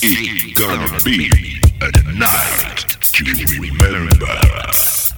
It's gonna be a night to remember.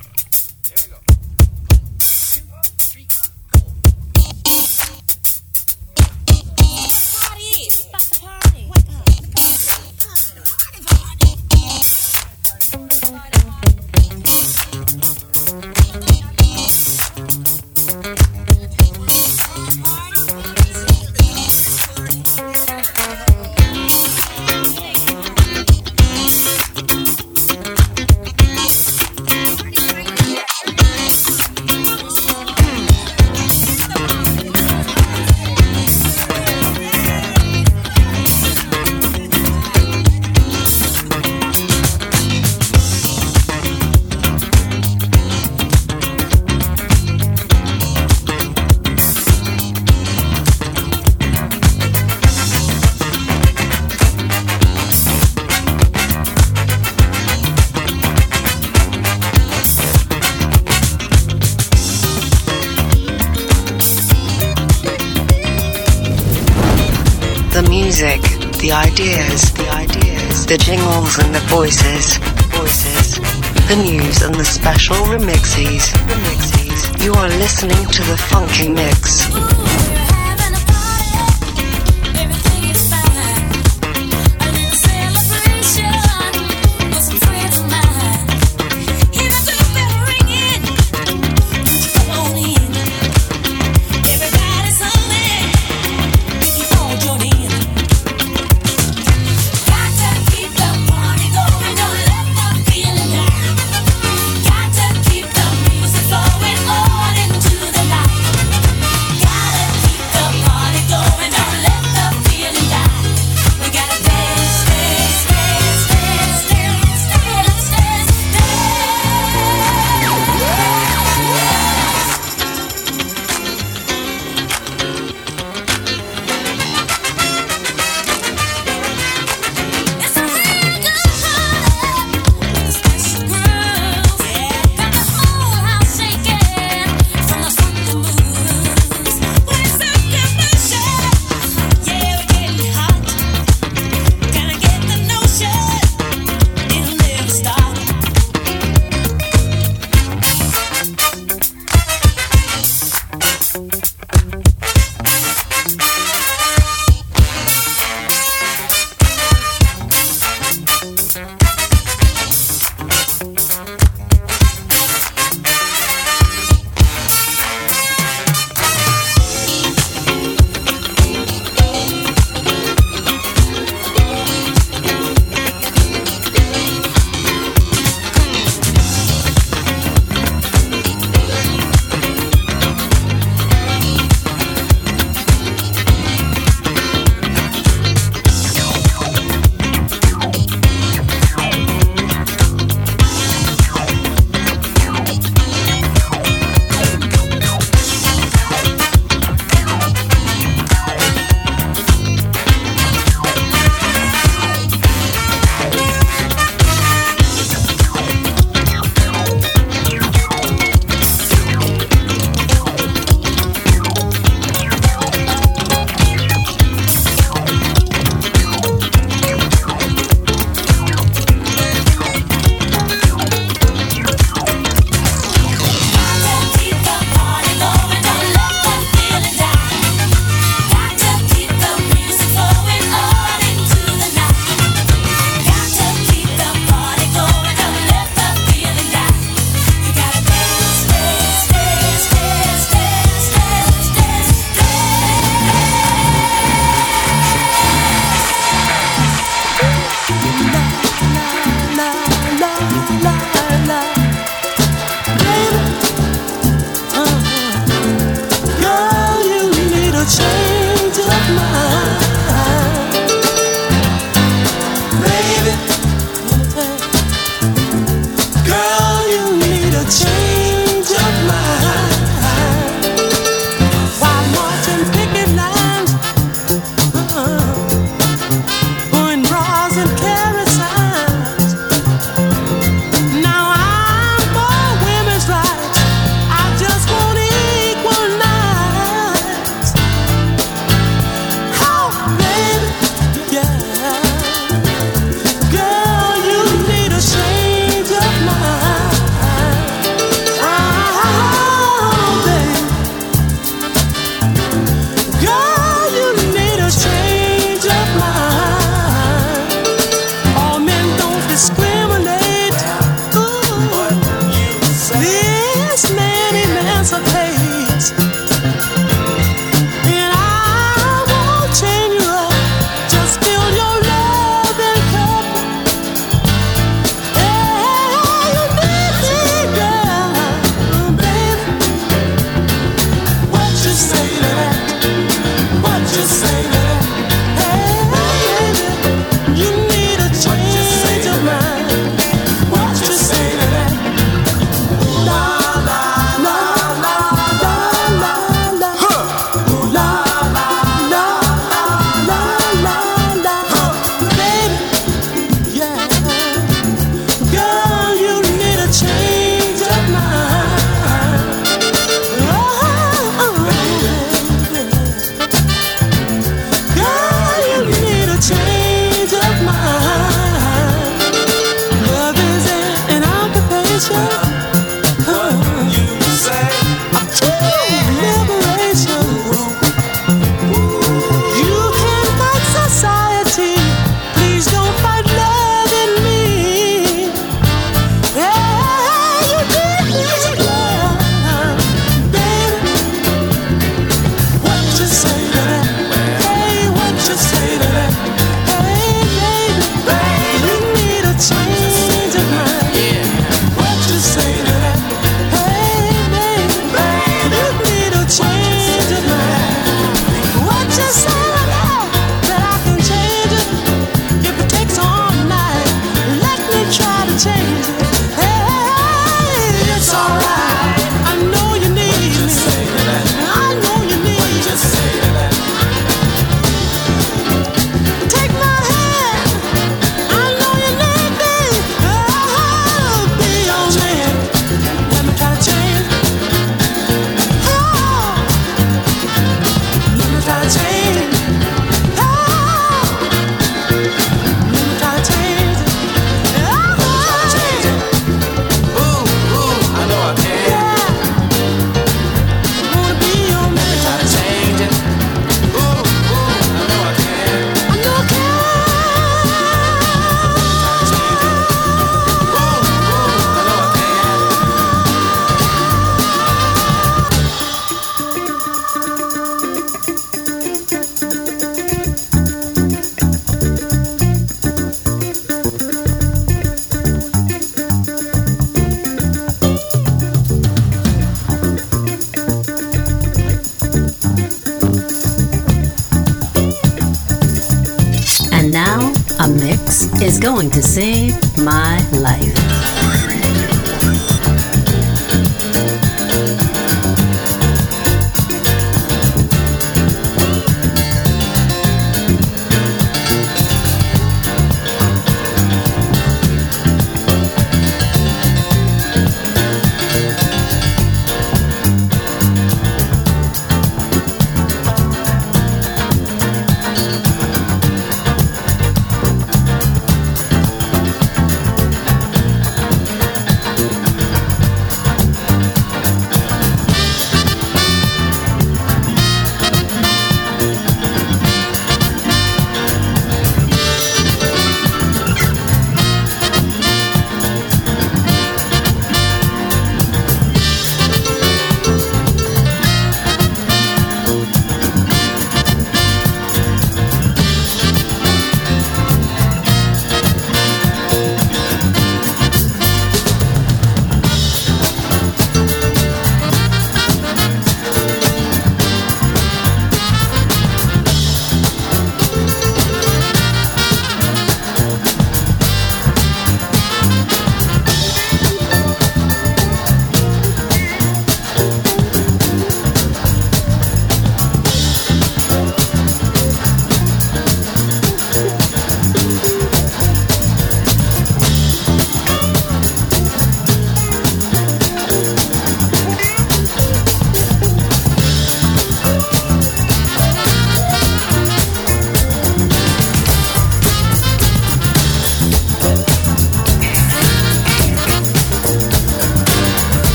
Going to save my life.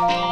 Bye.